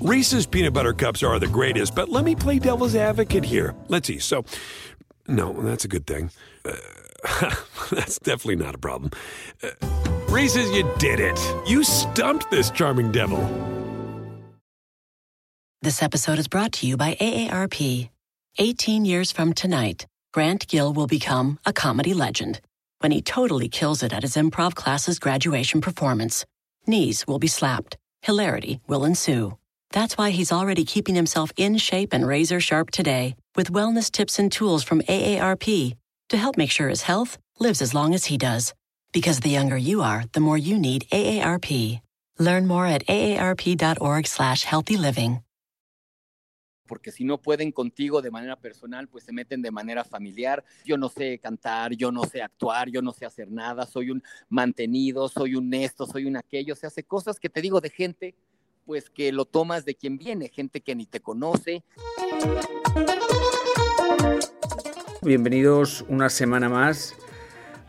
Reese's peanut butter cups are the greatest, but let me play devil's advocate here. Let's see. So, no, that's a good thing. Uh, that's definitely not a problem. Uh, Reese's, you did it. You stumped this charming devil. This episode is brought to you by AARP. 18 years from tonight, Grant Gill will become a comedy legend when he totally kills it at his improv class's graduation performance. Knees will be slapped, hilarity will ensue. That's why he's already keeping himself in shape and razor sharp today with wellness tips and tools from AARP to help make sure his health lives as long as he does. Because the younger you are, the more you need AARP. Learn more at aarp.org slash healthy living. porque si no pueden contigo de manera personal, pues se meten de manera familiar. Yo no sé cantar, yo no sé actuar, yo no sé hacer nada, soy un mantenido, soy un esto, soy un aquello. Se hace cosas que te digo de gente, pues que lo tomas de quien viene, gente que ni te conoce. Bienvenidos una semana más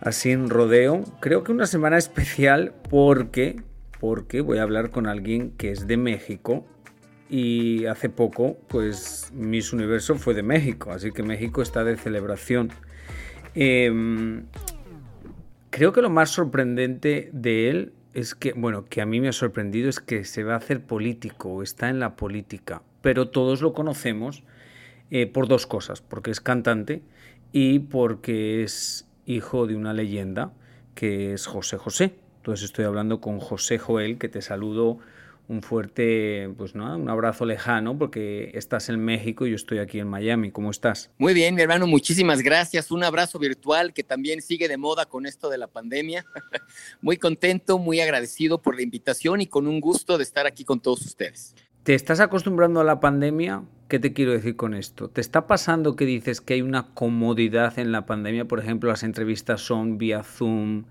a Sin Rodeo. Creo que una semana especial porque, porque voy a hablar con alguien que es de México y hace poco, pues Miss Universo fue de México, así que México está de celebración. Em, creo que lo más sorprendente de él es que, bueno, que a mí me ha sorprendido es que se va a hacer político, está en la política, pero todos lo conocemos eh, por dos cosas, porque es cantante y porque es hijo de una leyenda que es José José. Entonces estoy hablando con José Joel, que te saludo un fuerte, pues no, un abrazo lejano porque estás en México y yo estoy aquí en Miami. ¿Cómo estás? Muy bien, mi hermano, muchísimas gracias. Un abrazo virtual que también sigue de moda con esto de la pandemia. muy contento, muy agradecido por la invitación y con un gusto de estar aquí con todos ustedes. ¿Te estás acostumbrando a la pandemia? ¿Qué te quiero decir con esto? ¿Te está pasando que dices que hay una comodidad en la pandemia? Por ejemplo, las entrevistas son vía Zoom.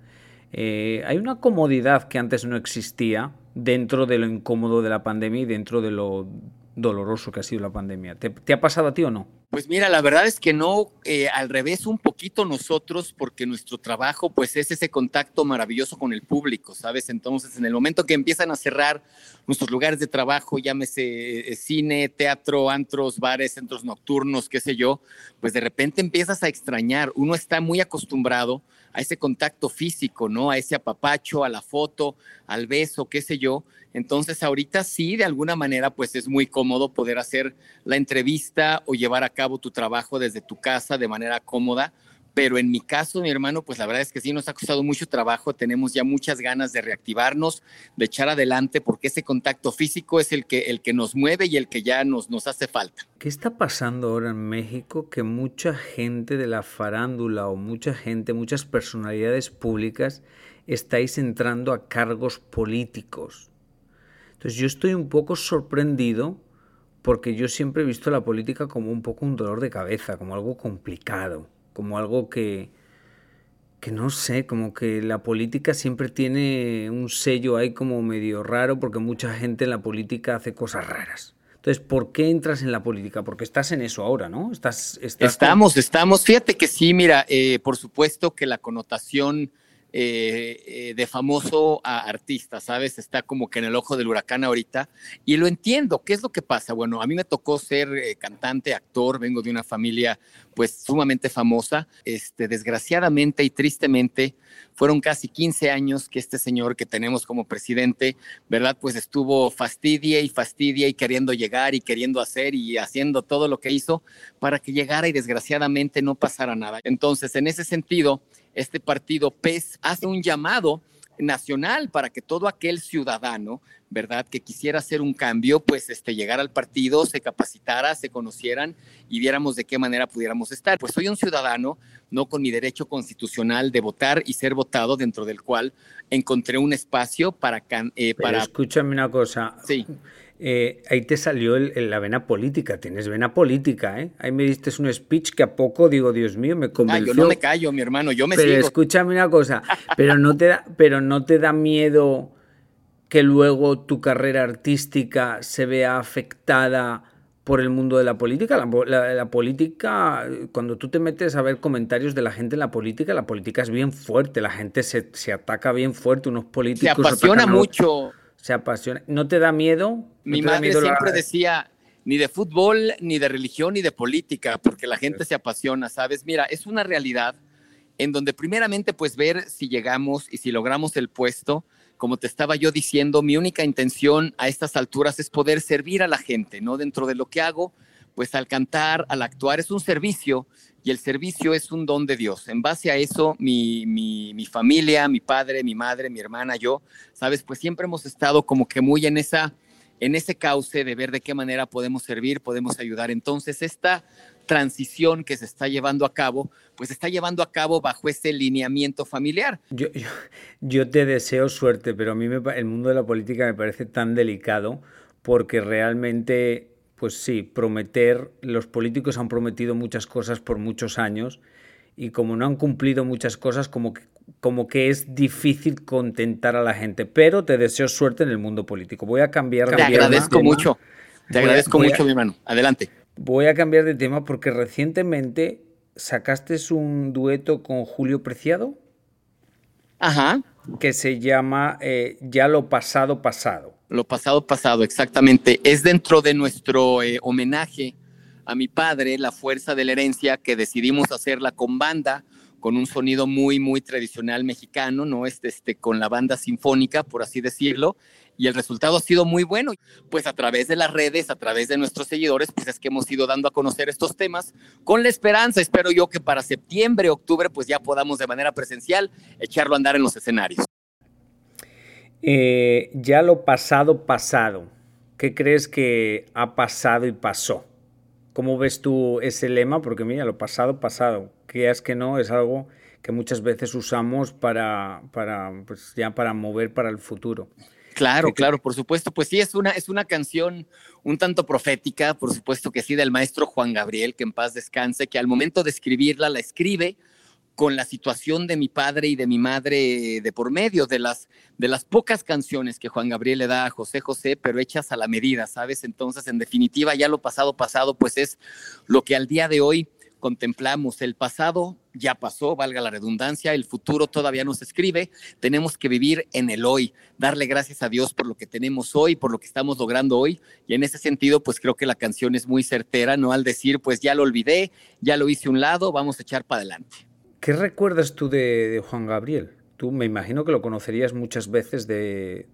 Eh, hay una comodidad que antes no existía dentro de lo incómodo de la pandemia y dentro de lo doloroso que ha sido la pandemia. ¿Te, ha pasado a ti o no? Pues mira, la verdad es que no, eh, al revés un poquito nosotros, porque nuestro trabajo pues es ese contacto maravilloso con el público, ¿sabes? Entonces, en el momento que empiezan a cerrar nuestros lugares de trabajo, llámese eh, cine, teatro, antros, bares, centros nocturnos, qué sé yo, pues de repente empiezas a extrañar. Uno está muy acostumbrado a ese contacto físico, ¿no? A ese apapacho, a la foto, al beso, qué sé yo. Entonces ahorita sí, de alguna manera, pues es muy cómodo poder hacer la entrevista o llevar a cabo tu trabajo desde tu casa de manera cómoda pero en mi caso, mi hermano, pues la verdad es que sí nos ha costado mucho trabajo, tenemos ya muchas ganas de reactivarnos, de echar adelante, porque ese contacto físico es el que, el que nos mueve y el que ya nos, nos hace falta. ¿Qué está pasando ahora en México? Que mucha gente de la farándula o mucha gente, muchas personalidades públicas estáis entrando a cargos políticos. Entonces yo estoy un poco sorprendido porque yo siempre he visto la política como un poco un dolor de cabeza, como algo complicado como algo que, que no sé, como que la política siempre tiene un sello ahí como medio raro porque mucha gente en la política hace cosas raras. Entonces, ¿por qué entras en la política? Porque estás en eso ahora, ¿no? Estás, estamos, estamos. Fíjate que sí, mira, eh, por supuesto que la connotación eh, eh, de famoso a artista, ¿sabes? Está como que en el ojo del huracán ahorita. Y lo entiendo. ¿Qué es lo que pasa? Bueno, a mí me tocó ser eh, cantante, actor, vengo de una familia pues sumamente famosa. Este, desgraciadamente y tristemente, fueron casi 15 años que este señor que tenemos como presidente, ¿verdad? Pues estuvo fastidia y fastidia y queriendo llegar y queriendo hacer y haciendo todo lo que hizo para que llegara y desgraciadamente no pasara nada. Entonces, en ese sentido, este partido PES hace un llamado nacional para que todo aquel ciudadano, ¿verdad?, que quisiera hacer un cambio, pues este, llegara al partido, se capacitara, se conocieran y viéramos de qué manera pudiéramos estar. Pues soy un ciudadano, no con mi derecho constitucional de votar y ser votado, dentro del cual encontré un espacio para... Eh, para... escúchame una cosa. Sí. Eh, ahí te salió la vena política, tienes vena política, ¿eh? Ahí me diste un speech que a poco digo, Dios mío, me convenció. Ah, yo no me callo, mi hermano, yo me pero escúchame una cosa, pero no te da, pero no te da miedo que luego tu carrera artística se vea afectada por el mundo de la política. La, política, cuando tú te metes a ver comentarios de la gente en la política, la política es bien fuerte, la gente se, ataca bien fuerte, unos políticos. Se apasiona mucho se apasiona. ¿No te da miedo? Mi madre siempre decía, ni de fútbol, ni de religión, ni de política, porque la gente se apasiona, ¿sabes? Mira, es una realidad en donde primeramente pues ver si llegamos y si logramos el puesto. Como te estaba yo diciendo, mi única intención a estas alturas es poder servir a la gente, ¿no? Dentro de lo que hago, pues al cantar, al actuar, es un servicio y el servicio es un don de Dios. En base a eso, mi, mi, mi familia, mi padre, mi madre, mi hermana, yo, ¿sabes? Pues siempre hemos estado como que muy en esa en ese cauce de ver de qué manera podemos servir, podemos ayudar. Entonces, esta transición que se está llevando a cabo, pues se está llevando a cabo bajo ese lineamiento familiar. Yo, yo, te deseo suerte, pero a mí el mundo de la política me parece tan delicado porque realmente, pues sí, prometer, los políticos han prometido muchas cosas por muchos años y como no han cumplido muchas cosas, como que como que es difícil contentar a la gente, pero te deseo suerte en el mundo político. Voy a cambiar de tema. Te agradezco mucho. Te agradezco mucho, mi hermano. Adelante. Voy a cambiar de tema porque recientemente sacaste un dueto con Julio Preciado. Ajá. Que se llama eh, Ya lo pasado pasado. Lo pasado pasado, exactamente. Es dentro de nuestro eh, homenaje a mi padre, La Fuerza de la Herencia, que decidimos hacerla con banda con un sonido muy, muy tradicional mexicano, ¿no? Este, este, con la banda sinfónica, por así decirlo, y el resultado ha sido muy bueno. Pues a través de las redes, a través de nuestros seguidores, pues es que hemos ido dando a conocer estos temas con la esperanza, espero yo, que para septiembre, octubre, pues ya podamos de manera presencial echarlo a andar en los escenarios. Eh, ya lo pasado, pasado. ¿Qué crees que ha pasado y pasó? ¿Cómo ves tú ese lema? Porque mira, lo pasado, pasado. Que es que no, es algo que muchas veces usamos para, para, pues ya para mover para el futuro. Claro, claro, por supuesto. Pues sí, es una, es una canción un tanto profética, por supuesto que sí, del maestro Juan Gabriel, que en paz descanse, que al momento de escribirla la escribe con la situación de mi padre y de mi madre de por medio, de las, de las pocas canciones que Juan Gabriel le da a José José, pero hechas a la medida, ¿sabes? Entonces, en definitiva, ya lo pasado, pasado, pues es lo que al día de hoy contemplamos. El pasado ya pasó, valga la redundancia, el futuro todavía no se escribe, tenemos que vivir en el hoy, darle gracias a Dios por lo que tenemos hoy, por lo que estamos logrando hoy, y en ese sentido, pues creo que la canción es muy certera, ¿no? Al decir, pues ya lo olvidé, ya lo hice a un lado, vamos a echar para adelante. ¿Qué recuerdas tú de, Juan Gabriel? Tú me imagino que lo conocerías muchas veces de,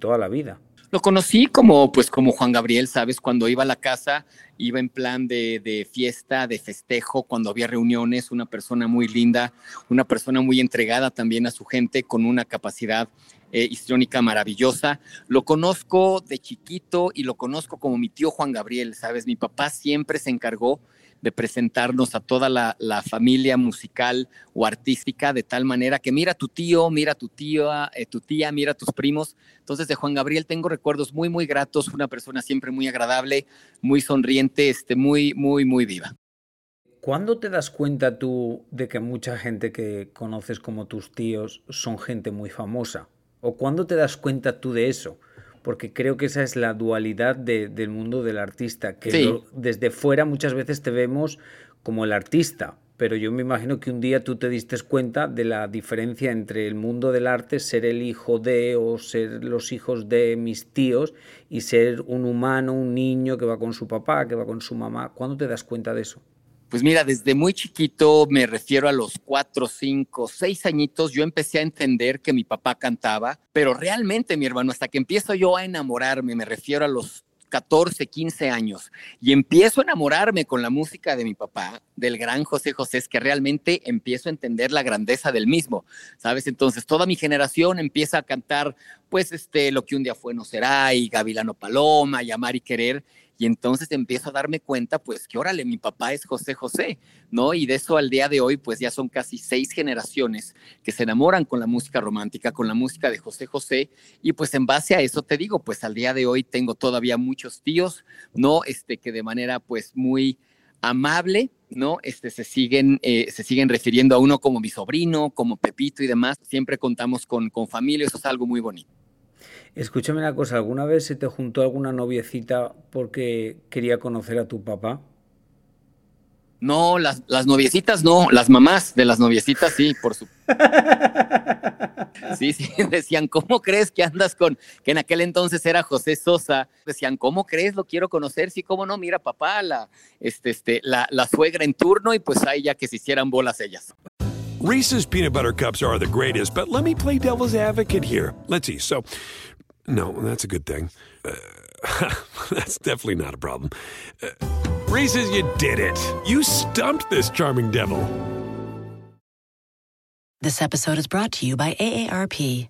toda la vida. Lo conocí como, pues, como Juan Gabriel, ¿sabes? Cuando iba a la casa, iba en plan de, fiesta, de festejo, cuando había reuniones, una persona muy linda, una persona muy entregada también a su gente, con una capacidad eh, maravillosa. Lo conozco de chiquito y lo conozco como mi tío Juan Gabriel, ¿sabes? Mi papá siempre se encargó de presentarnos a toda la, familia musical o artística de tal manera que mira tu tío, mira tu tía, eh, tu tía, mira tus primos. Entonces de Juan Gabriel tengo recuerdos muy, muy gratos, una persona siempre muy agradable, muy sonriente, este, muy, muy, muy viva. ¿Cuándo te das cuenta tú de que mucha gente que conoces como tus tíos son gente muy famosa? ¿O cuándo te das cuenta tú de eso? Porque creo que esa es la dualidad del mundo del artista, que desde fuera muchas veces te vemos como el artista, pero yo me imagino que un día tú te diste cuenta de la diferencia entre el mundo del arte, ser el hijo de o ser los hijos de mis tíos y ser un humano, un niño que va con su papá, que va con su mamá. ¿Cuándo te das cuenta de eso? Pues mira, desde muy chiquito, me refiero a los cuatro, cinco, seis añitos, yo empecé a entender que mi papá cantaba, pero realmente, mi hermano, hasta que empiezo yo a enamorarme, me refiero a los 14, 15 años y empiezo a enamorarme con la música de mi papá, del gran José José, es que realmente empiezo a entender la grandeza del mismo, ¿sabes? Entonces toda mi generación empieza a cantar, pues, este, lo que un día fue no será, y Gavilano Paloma, y Amar y Querer, y entonces empiezo a darme cuenta, pues, que órale, mi papá es José José, ¿no? Y de eso al día de hoy, pues ya son casi seis generaciones que se enamoran con la música romántica, con la música de José José. Y pues en base a eso te digo, pues al día de hoy tengo todavía muchos tíos, ¿no? Este, que de manera, pues, muy amable, ¿no? Este, se, siguen, eh, se siguen refiriendo a uno como mi sobrino, como Pepito y demás. Siempre contamos con, con familia, eso es algo muy bonito. Escúchame una cosa, ¿alguna vez se te juntó alguna noviecita porque quería conocer a tu papá? No, las, las noviecitas no, las mamás de las noviecitas sí, por su. Sí, sí, decían, ¿cómo crees que andas con, que en aquel entonces era José Sosa? Decían, ¿cómo crees? Lo quiero conocer, sí, cómo no, mira papá, la, este, este, la, la suegra en turno y pues ahí ya que se hicieran bolas ellas. Reese's peanut butter cups are the greatest, but let me play devil's advocate here. Let's see. So, no, that's a good thing. Uh, that's definitely not a problem. Uh, Reese's, you did it. You stumped this charming devil. This episode is brought to you by AARP.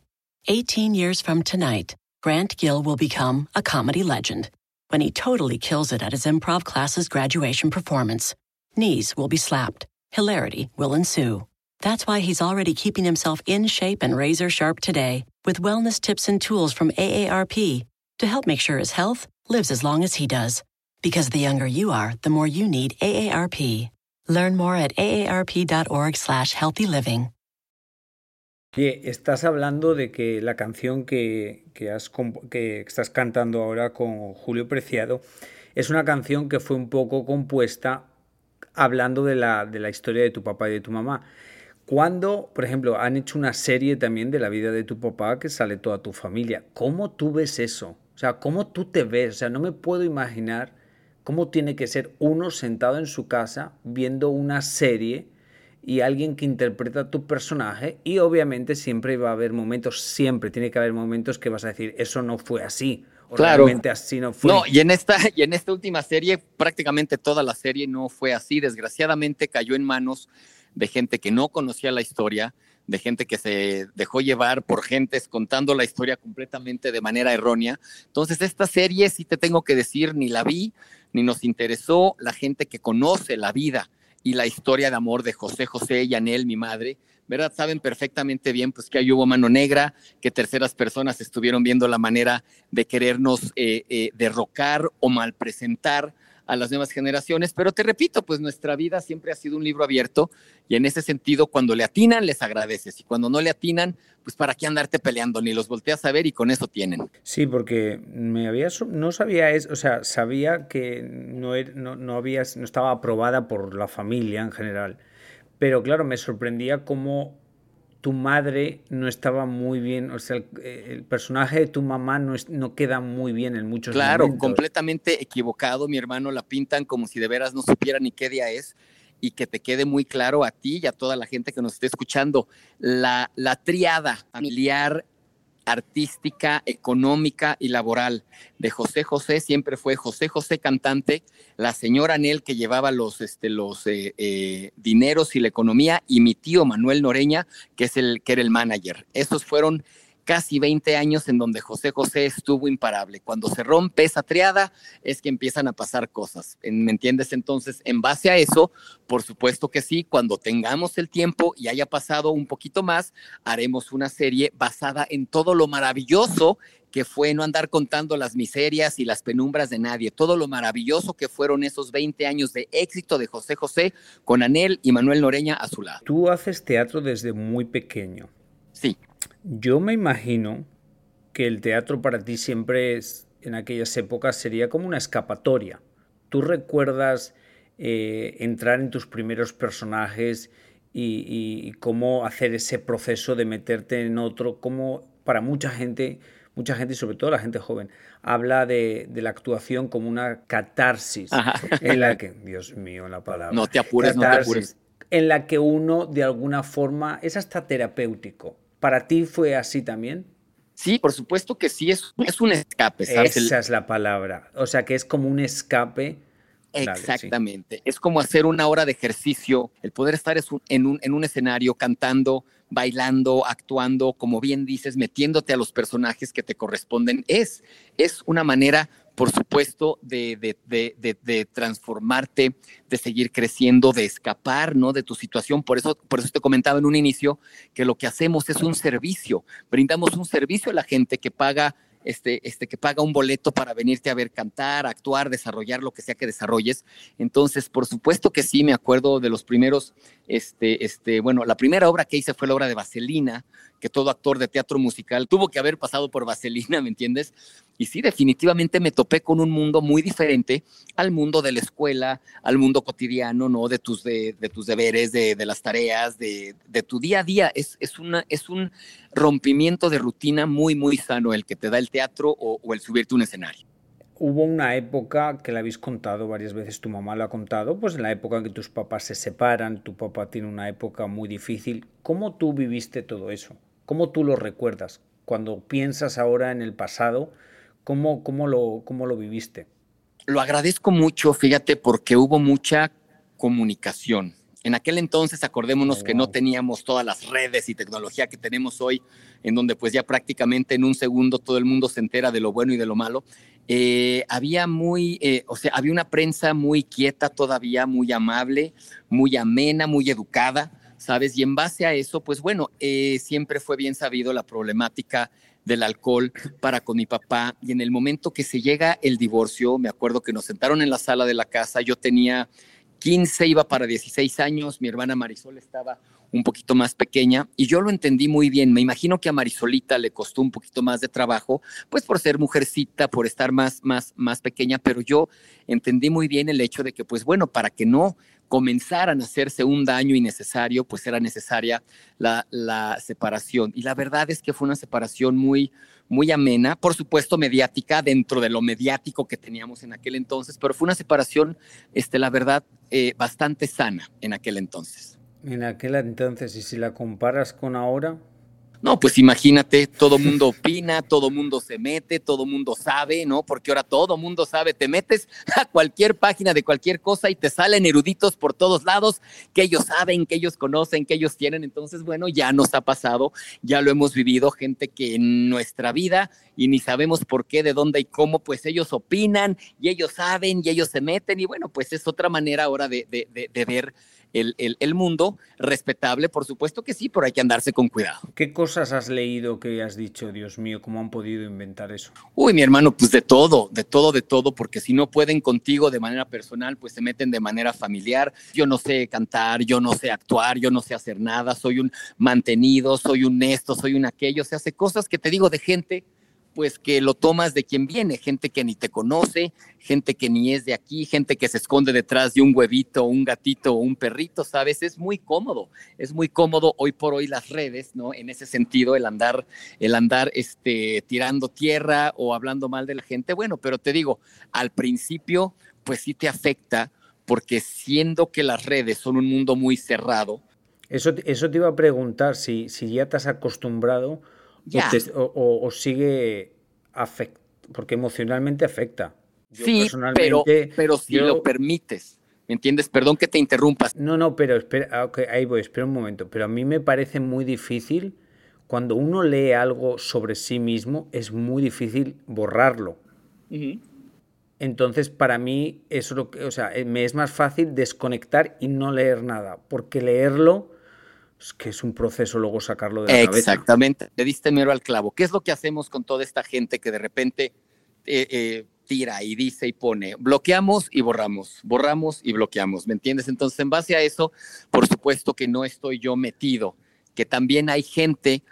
18 years from tonight, Grant Gill will become a comedy legend when he totally kills it at his improv class's graduation performance. Knees will be slapped, hilarity will ensue. That's why he's already keeping himself in shape and razor sharp today with wellness tips and tools from AARP to help make sure his health lives as long as he does. Because the younger you are, the more you need AARP. Learn more at aarp.org slash healthy living. Estás hablando de que la canción que, que, has, que estás cantando ahora con Julio Preciado es una canción que fue un poco compuesta hablando de la, de la historia de tu papá y de tu mamá. Cuando, por ejemplo, han hecho una serie también de la vida de tu papá que sale toda tu familia, ¿cómo tú ves eso? O sea, ¿cómo tú te ves? O sea, no me puedo imaginar cómo tiene que ser uno sentado en su casa viendo una serie y alguien que interpreta tu personaje y obviamente siempre va a haber momentos, siempre tiene que haber momentos que vas a decir, eso no fue así. O claro. Realmente así no fue. No, y en, esta, y en esta última serie, prácticamente toda la serie no fue así. Desgraciadamente cayó en manos de gente que no conocía la historia, de gente que se dejó llevar por gentes contando la historia completamente de manera errónea. Entonces, esta serie, sí te tengo que decir, ni la vi, ni nos interesó la gente que conoce la vida y la historia de amor de José José y Anel, mi madre, ¿verdad? Saben perfectamente bien pues que ahí hubo mano negra, que terceras personas estuvieron viendo la manera de querernos eh, eh, derrocar o malpresentar a las nuevas generaciones, pero te repito, pues nuestra vida siempre ha sido un libro abierto y en ese sentido, cuando le atinan, les agradeces y cuando no le atinan, pues para qué andarte peleando, ni los volteas a ver y con eso tienen. Sí, porque me había, no sabía eso, o sea, sabía que no, no, no, había, no estaba aprobada por la familia en general, pero claro, me sorprendía cómo tu madre no estaba muy bien, o sea, el, el personaje de tu mamá no, es, no, queda muy bien en muchos claro, momentos. Claro, completamente equivocado, mi hermano, la pintan como si de veras no supiera ni qué día es y que te quede muy claro a ti y a toda la gente que nos esté escuchando, la, la triada familiar artística, económica y laboral de José José siempre fue José José cantante, la señora Nel que llevaba los, este, los eh, eh, dineros y la economía y mi tío Manuel Noreña que es el que era el manager. Esos fueron casi 20 años en donde José José estuvo imparable. Cuando se rompe esa triada es que empiezan a pasar cosas. ¿Me entiendes? Entonces, en base a eso, por supuesto que sí, cuando tengamos el tiempo y haya pasado un poquito más, haremos una serie basada en todo lo maravilloso que fue no andar contando las miserias y las penumbras de nadie, todo lo maravilloso que fueron esos 20 años de éxito de José José con Anel y Manuel Noreña a su lado. Tú haces teatro desde muy pequeño. Sí. Yo me imagino que el teatro para ti siempre es, en aquellas épocas sería como una escapatoria. ¿Tú recuerdas eh, entrar en tus primeros personajes y, y, cómo hacer ese proceso de meterte en otro? Como para mucha gente, mucha gente y sobre todo la gente joven, habla de, de la actuación como una catarsis Ajá. en la que, Dios mío, la palabra. No te apures, catarsis, no te apures. En la que uno de alguna forma es hasta terapéutico. ¿Para ti fue así también? Sí, por supuesto que sí, es, es un escape. ¿sabes? Esa es la palabra. O sea, que es como un escape. Exactamente. Dale, sí. Es como hacer una hora de ejercicio, el poder estar en un, en un escenario cantando, bailando, actuando, como bien dices, metiéndote a los personajes que te corresponden. Es, es una manera por supuesto, de, de, de, transformarte, de seguir creciendo, de escapar ¿no? de tu situación. Por eso, por eso te comentaba en un inicio que lo que hacemos es un servicio. Brindamos un servicio a la gente que paga. Este, este, que paga un boleto para venirte a ver cantar, actuar, desarrollar lo que sea que desarrolles. Entonces, por supuesto que sí, me acuerdo de los primeros, este, este, bueno, la primera obra que hice fue la obra de Vaselina, que todo actor de teatro musical tuvo que haber pasado por Vaselina, ¿me entiendes? Y sí, definitivamente me topé con un mundo muy diferente al mundo de la escuela, al mundo cotidiano, ¿no? De tus, de, tus deberes, de, las tareas, de, tu día a día. Es, es, una, es un rompimiento de rutina muy, muy sano el que te da el teatro o, o el subirte a un escenario hubo una época que la habéis contado varias veces, tu mamá lo ha contado, pues en la época en que tus papás se separan, tu papá tiene una época muy difícil. ¿Cómo tú viviste todo eso? ¿Cómo tú lo recuerdas? Cuando piensas ahora en el pasado, ¿cómo, cómo, lo, cómo lo viviste? Lo agradezco mucho, fíjate, porque hubo mucha comunicación. En aquel entonces, acordémonos que no teníamos todas las redes y tecnología que tenemos hoy, en donde pues ya prácticamente en un segundo todo el mundo se entera de lo bueno y de lo malo. Eh, había muy, eh, o sea, había una prensa muy quieta todavía, muy amable, muy amena, muy educada, ¿sabes? Y en base a eso, pues bueno, eh, siempre fue bien sabido la problemática del alcohol para con mi papá. Y en el momento que se llega el divorcio, me acuerdo que nos sentaron en la sala de la casa, yo tenía 15, iba para 16 años, mi hermana Marisol estaba un poquito más pequeña y yo lo entendí muy bien. Me imagino que a Marisolita le costó un poquito más de trabajo, pues por ser mujercita, por estar más, más, más pequeña, pero yo entendí muy bien el hecho de que, pues bueno, para que no comenzaran a hacerse un daño innecesario, pues era necesaria la, separación. Y la verdad es que fue una separación muy, muy amena, por supuesto mediática, dentro de lo mediático que teníamos en aquel entonces, pero fue una separación, este, la verdad, eh, bastante sana en aquel entonces. En aquel entonces, y si la comparas con ahora, no, pues imagínate, todo mundo opina, todo mundo se mete, todo mundo sabe, ¿no? Porque ahora todo mundo sabe, te metes a cualquier página de cualquier cosa y te salen eruditos por todos lados que ellos saben, que ellos conocen, que ellos tienen. Entonces, bueno, ya nos ha pasado, ya lo hemos vivido, gente que en nuestra vida y ni sabemos por qué, de dónde y cómo, pues ellos opinan y ellos saben y ellos se meten y bueno, pues es otra manera ahora de, de, de ver el, mundo, respetable, por supuesto que sí, pero hay que andarse con cuidado. ¿Qué cosas has leído que has dicho, Dios mío, cómo han podido inventar eso? Uy, mi hermano, pues de todo, de todo, de todo, porque si no pueden contigo de manera personal, pues se meten de manera familiar. Yo no sé cantar, yo no sé actuar, yo no sé hacer nada, soy un mantenido, soy un esto, soy un aquello, se hace cosas que te digo de gente pues que lo tomas de quien viene, gente que ni te conoce, gente que ni es de aquí, gente que se esconde detrás de un huevito, un gatito o un perrito, ¿sabes? Es muy cómodo, es muy cómodo hoy por hoy las redes, ¿no? En ese sentido, el andar, el andar este, tirando tierra o hablando mal de la gente, bueno, pero te digo, al principio, pues sí te afecta, porque siendo que las redes son un mundo muy cerrado. Eso, eso te iba a preguntar, si, si ya te has acostumbrado o, sigue afect porque emocionalmente afecta. sí, pero, pero si lo permites. ¿Me entiendes? Perdón que te interrumpas. No, no, pero espera, ah, ahí voy, espera un momento. Pero a mí me parece muy difícil, cuando uno lee algo sobre sí mismo, es muy difícil borrarlo. Entonces, para mí, eso lo que, o sea, eh, me es más fácil desconectar y no leer nada, porque leerlo es que es un proceso luego sacarlo de la Exactamente. Exactamente, le diste mero al clavo. ¿Qué es lo que hacemos con toda esta gente que de repente eh, eh, tira y dice y pone, bloqueamos y borramos, borramos y bloqueamos, ¿me entiendes? Entonces, en base a eso, por supuesto que no estoy yo metido, que también hay gente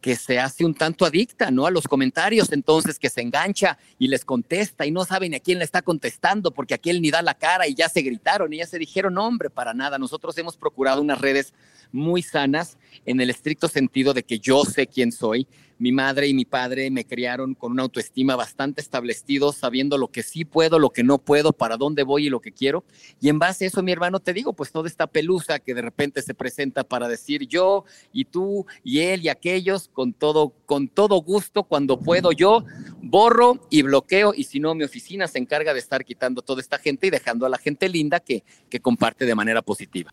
que se hace un tanto adicta, ¿no? A los comentarios, entonces que se engancha y les contesta y no saben a quién le está contestando porque aquel ni da la cara y ya se gritaron y ya se dijeron, hombre, para nada. Nosotros hemos procurado unas redes muy sanas en el estricto sentido de que yo sé quién soy. Mi madre y mi padre me criaron con una autoestima bastante establecido, sabiendo lo que sí puedo, lo que no puedo, para dónde voy y lo que quiero. Y en base a eso, mi hermano, te digo, pues toda esta pelusa que de repente se presenta para decir yo y tú y él y aquellos, con todo, con todo gusto, cuando puedo yo, borro y bloqueo. Y si no, mi oficina se encarga de estar quitando toda esta gente y dejando a la gente linda que, que comparte de manera positiva.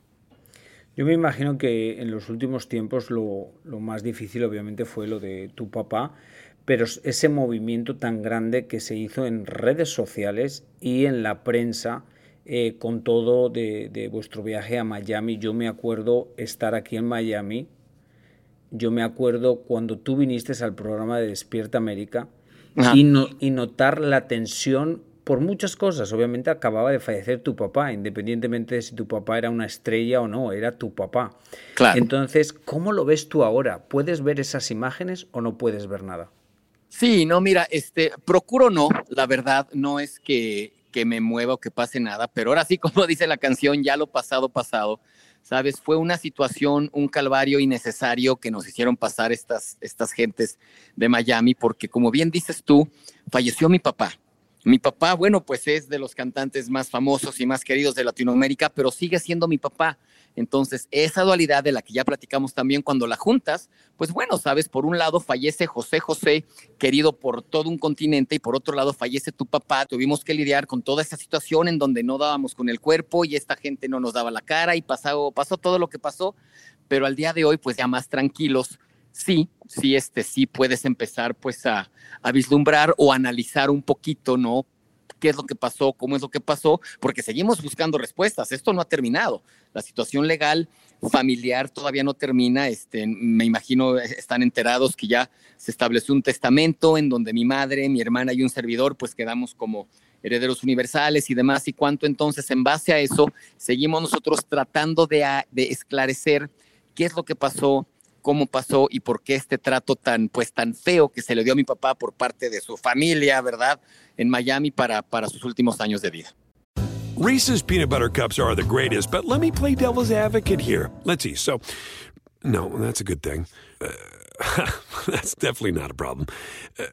Yo me imagino que en los últimos tiempos lo, más difícil obviamente fue lo de tu papá, pero ese movimiento tan grande que se hizo en redes sociales y en la prensa eh, con todo de, vuestro viaje a Miami. Yo me acuerdo estar aquí en Miami, yo me acuerdo cuando tú viniste al programa de Despierta América y, y notar la tensión por muchas cosas. Obviamente acababa de fallecer tu papá, independientemente de si tu papá era una estrella o no, era tu papá. Claro. Entonces, ¿cómo lo ves tú ahora? ¿Puedes ver esas imágenes o no puedes ver nada? Sí, no, mira, este, procuro no, la verdad, no es que, que me mueva o que pase nada, pero ahora sí, como dice la canción, ya lo pasado, pasado, ¿sabes? Fue una situación, un calvario innecesario que nos hicieron pasar estas, estas gentes de Miami, porque como bien dices tú, falleció mi papá. Mi papá, bueno, pues es de los cantantes más famosos y más queridos de Latinoamérica, pero sigue siendo mi papá. Entonces, esa dualidad de la que ya platicamos también cuando la juntas, pues bueno, sabes, por un lado fallece José José, querido por todo un continente, y por otro lado fallece tu papá. Tuvimos que lidiar con toda esa situación en donde no dábamos con el cuerpo y esta gente no nos daba la cara y pasó, pasó todo lo que pasó, pero al día de hoy, pues ya más tranquilos, sí, sí, este, sí puedes empezar pues a, vislumbrar o analizar un poquito, ¿no? qué es lo que pasó, cómo es lo que pasó, porque seguimos buscando respuestas. Esto no ha terminado. La situación legal familiar todavía no termina. Este, me imagino están enterados que ya se estableció un testamento en donde mi madre, mi hermana y un servidor, pues quedamos como herederos universales y demás. Y cuánto entonces, en base a eso, seguimos nosotros tratando de esclarecer qué es lo que pasó, cómo pasó y por qué este trato tan, pues, tan feo que se le dio a mi papá por parte de su familia, ¿verdad? En Miami para, para sus últimos años de vida. Reese's peanut butter cups are the greatest, but let me play devil's advocate here. Let's see. So, no, that's a good thing. Uh, that's definitely not a problem. Uh,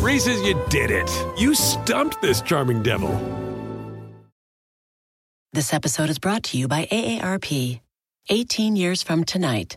Reese's, you did it. You stumped this charming devil. This episode is brought to you by AARP. 18 years from tonight,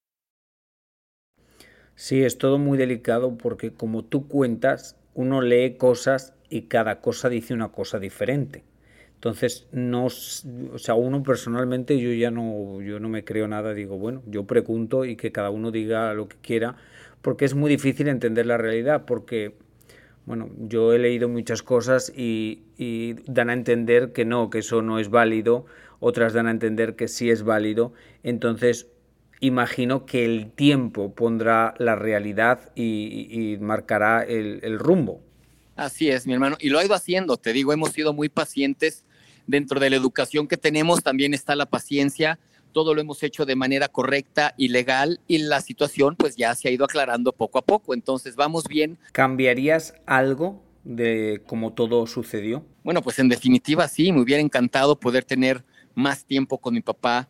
Sí, es todo muy delicado porque como tú cuentas, uno lee cosas y cada cosa dice una cosa diferente. Entonces, no, o sea, uno personalmente yo ya no, yo no me creo nada, digo, bueno, yo pregunto y que cada uno diga lo que quiera, porque es muy difícil entender la realidad, porque, bueno, yo he leído muchas cosas y, y dan a entender que no, que eso no es válido, otras dan a entender que sí es válido, entonces imagino que el tiempo pondrá la realidad y, y marcará el, el, rumbo. Así es, mi hermano. Y lo ha ido haciendo, te digo, hemos sido muy pacientes. Dentro de la educación que tenemos también está la paciencia. Todo lo hemos hecho de manera correcta y legal y la situación pues ya se ha ido aclarando poco a poco. Entonces vamos bien. ¿Cambiarías algo de cómo todo sucedió? Bueno, pues en definitiva sí, me hubiera encantado poder tener más tiempo con mi papá,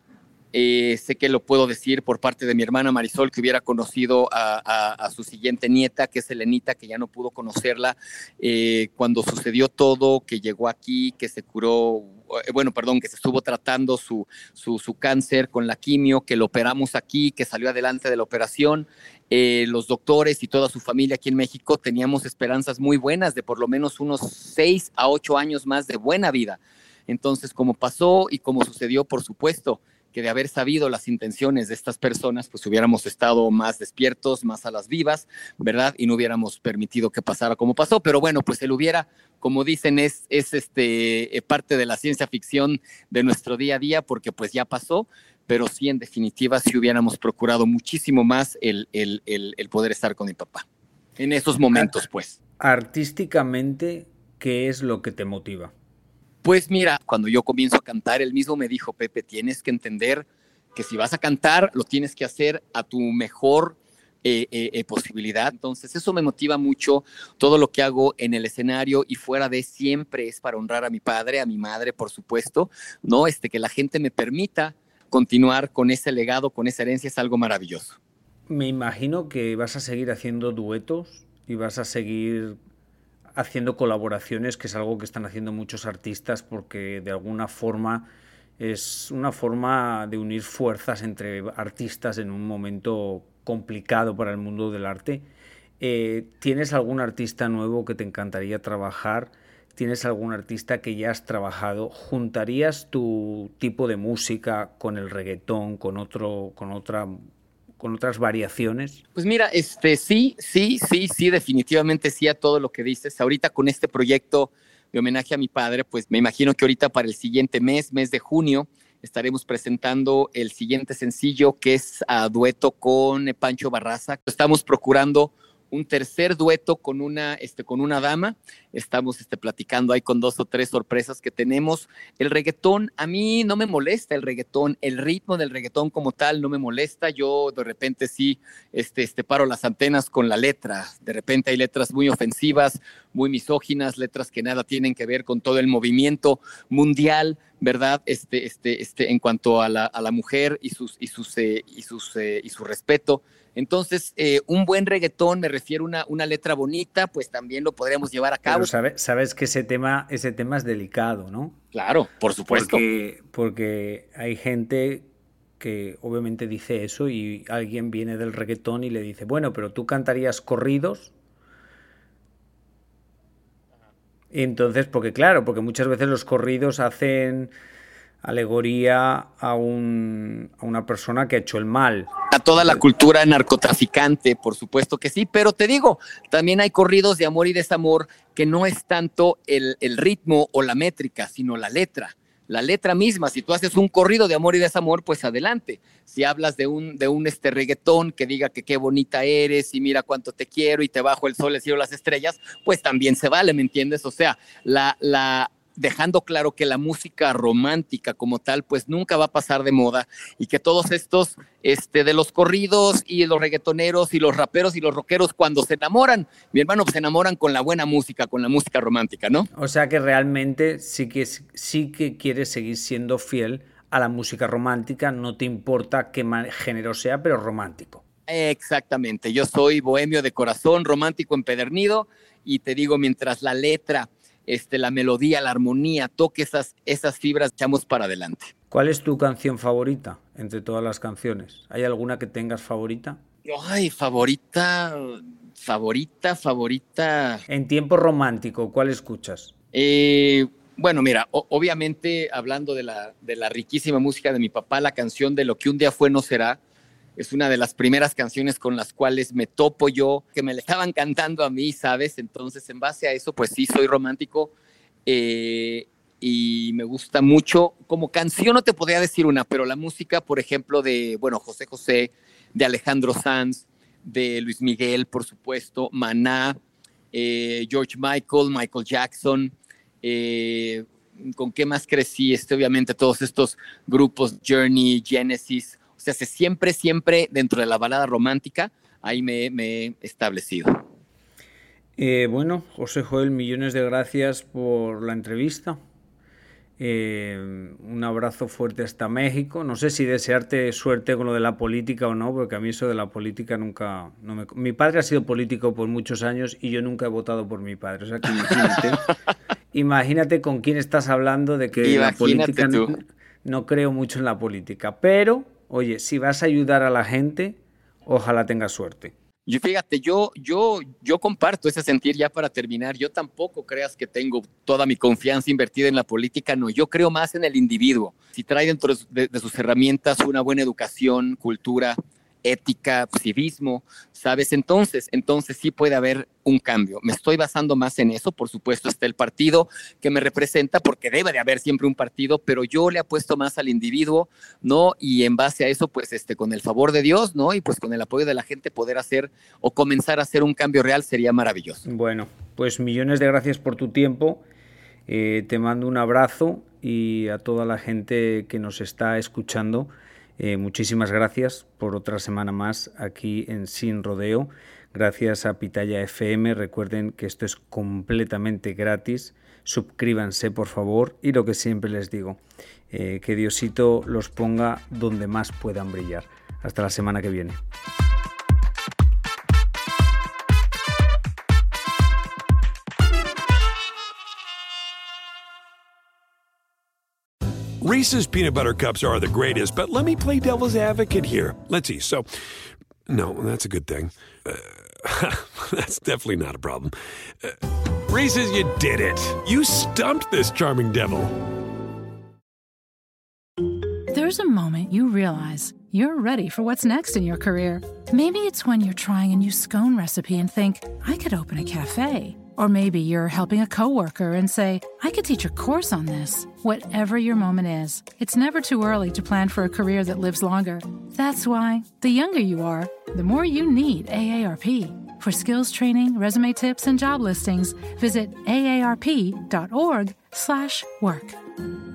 eh, sé que lo puedo decir por parte de mi hermana Marisol, que hubiera conocido a, su siguiente nieta, que es Elenita, que ya no pudo conocerla eh, cuando sucedió todo, que llegó aquí, que se curó, eh, bueno, perdón, que se estuvo tratando su, su, su, cáncer con la quimio, que lo operamos aquí, que salió adelante de la operación. Eh, los doctores y toda su familia aquí en México teníamos esperanzas muy buenas de por lo menos unos seis a ocho años más de buena vida. Entonces, como pasó y como sucedió, por supuesto, que de haber sabido las intenciones de estas personas, pues hubiéramos estado más despiertos, más a las vivas, ¿verdad? Y no hubiéramos permitido que pasara como pasó. Pero bueno, pues él hubiera, como dicen, es, es este, eh, parte de la ciencia ficción de nuestro día a día, porque pues ya pasó, pero sí, en definitiva, sí hubiéramos procurado muchísimo más el, el, el, el poder estar con mi papá. En esos momentos, pues. Artísticamente, ¿qué es lo que te motiva? Pues mira, cuando yo comienzo a cantar, él mismo me dijo, Pepe, tienes que entender que si vas a cantar, lo tienes que hacer a tu mejor eh, eh, posibilidad. Entonces, eso me motiva mucho. Todo lo que hago en el escenario y fuera de siempre es para honrar a mi padre, a mi madre, por supuesto, ¿no? Este, que la gente me permita continuar con ese legado, con esa herencia, es algo maravilloso. Me imagino que vas a seguir haciendo duetos y vas a seguir haciendo colaboraciones, que es algo que están haciendo muchos artistas porque de alguna forma es una forma de unir fuerzas entre artistas en un momento complicado para el mundo del arte. Eh, ¿Tienes algún artista nuevo que te encantaría trabajar? tienes algún artista que ya has trabajado, ¿juntarías tu tipo de música con el reggaetón, con otro, con otra con otras variaciones? Pues mira, este sí, sí, sí, sí, definitivamente sí a todo lo que dices. Ahorita con este proyecto de homenaje a mi padre, pues me imagino que ahorita para el siguiente mes, mes de junio, estaremos presentando el siguiente sencillo que es a dueto con Pancho Barraza. Estamos procurando un tercer dueto con una, este, con una dama. Estamos este, platicando ahí con dos o tres sorpresas que tenemos. El reggaetón, a mí no me molesta el reggaetón, el ritmo del reggaetón como tal no me molesta. Yo de repente sí este, este, paro las antenas con la letra. De repente hay letras muy ofensivas, muy misóginas, letras que nada tienen que ver con todo el movimiento mundial, ¿verdad? Este, este, este, en cuanto a la, a la mujer y, sus, y, sus, eh, y, sus, eh, y su respeto. Entonces, eh, un buen reggaetón, me refiero a una, una, letra bonita, pues también lo podríamos llevar a cabo. Pero sabes que ese tema, ese tema es delicado, ¿no? Claro, por supuesto. Porque, porque hay gente que obviamente dice eso y alguien viene del reggaetón y le dice, bueno, pero tú cantarías corridos. Y entonces, porque claro, porque muchas veces los corridos hacen alegoría a, un, a una persona que ha hecho el mal. A toda la cultura narcotraficante, por supuesto que sí, pero te digo, también hay corridos de amor y desamor que no es tanto el, el ritmo o la métrica, sino la letra la letra misma. Si tú haces un corrido de amor y desamor, pues adelante. Si hablas de un, de un este reggaetón que diga que qué bonita eres y mira cuánto te quiero y te bajo el sol, el cielo, las estrellas, pues también se vale, ¿me entiendes? O sea, la, la, dejando claro que la música romántica como tal, pues nunca va a pasar de moda y que todos estos, este, de los corridos y los reggaetoneros y los raperos y los rockeros, cuando se enamoran, mi hermano, pues se enamoran con la buena música, con la música romántica, ¿no? O sea que realmente sí que, sí que quieres seguir siendo fiel a la música romántica, no te importa qué género sea, pero romántico. Exactamente, yo soy bohemio de corazón, romántico empedernido y te digo, mientras la letra este, la melodía, la armonía, toque esas, esas fibras, echamos para adelante. ¿Cuál es tu canción favorita entre todas las canciones? ¿Hay alguna que tengas favorita? Ay, favorita, favorita, favorita. En tiempo romántico, ¿cuál escuchas? Eh, bueno, mira, obviamente hablando de la, de la riquísima música de mi papá, la canción de Lo que un día fue no será, es una de las primeras canciones con las cuales me topo yo, que me le estaban cantando a mí, ¿sabes? Entonces, en base a eso, pues sí, soy romántico eh, y me gusta mucho. Como canción no te podría decir una, pero la música, por ejemplo, de, bueno, José José, de Alejandro Sanz, de Luis Miguel, por supuesto, Maná, eh, George Michael, Michael Jackson, eh, ¿con qué más crecí? Este, obviamente todos estos grupos, Journey, Genesis, sea, siempre, siempre dentro de la balada romántica, ahí me, he establecido. Eh, bueno, José Joel, millones de gracias por la entrevista. Eh, un abrazo fuerte hasta México. No sé si desearte suerte con lo de la política o no, porque a mí eso de la política nunca... No me... Mi padre ha sido político por muchos años y yo nunca he votado por mi padre. O sea que imagínate, imagínate con quién estás hablando de que la política... no creo mucho en la política, pero oye, si vas a ayudar a la gente, ojalá tengas suerte. Yo fíjate, yo, yo, yo comparto ese sentir ya para terminar. Yo tampoco creas que tengo toda mi confianza invertida en la política, no. Yo creo más en el individuo. Si trae dentro de sus herramientas una buena educación, cultura, ética, civismo, ¿sabes? Entonces, entonces sí puede haber un cambio. Me estoy basando más en eso, por supuesto está el partido que me representa, porque debe de haber siempre un partido, pero yo le apuesto más al individuo, ¿no? Y en base a eso, pues, este, con el favor de Dios, ¿no? Y pues con el apoyo de la gente poder hacer o comenzar a hacer un cambio real sería maravilloso. Bueno, pues millones de gracias por tu tiempo. Eh, te mando un abrazo y a toda la gente que nos está escuchando. Eh, muchísimas gracias por otra semana más aquí en Sin Rodeo. Gracias a Pitaya FM. Recuerden que esto es completamente gratis. Suscríbanse, por favor. Y lo que siempre les digo, eh, que Diosito los ponga donde más puedan brillar. Hasta la semana que viene. Reese's peanut butter cups are the greatest, but let me play devil's advocate here. Let's see. So, no, that's a good thing. Uh, that's definitely not a problem. Uh, Reese's, you did it. You stumped this charming devil. There's a moment you realize you're ready for what's next in your career. Maybe it's when you're trying a new scone recipe and think, I could open a cafe. Or maybe you're helping a coworker and say, I could teach a course on this. Whatever your moment is, it's never too early to plan for a career that lives longer. That's why, the younger you are, the more you need AARP. For skills training, resume tips, and job listings, visit aarp.org/work.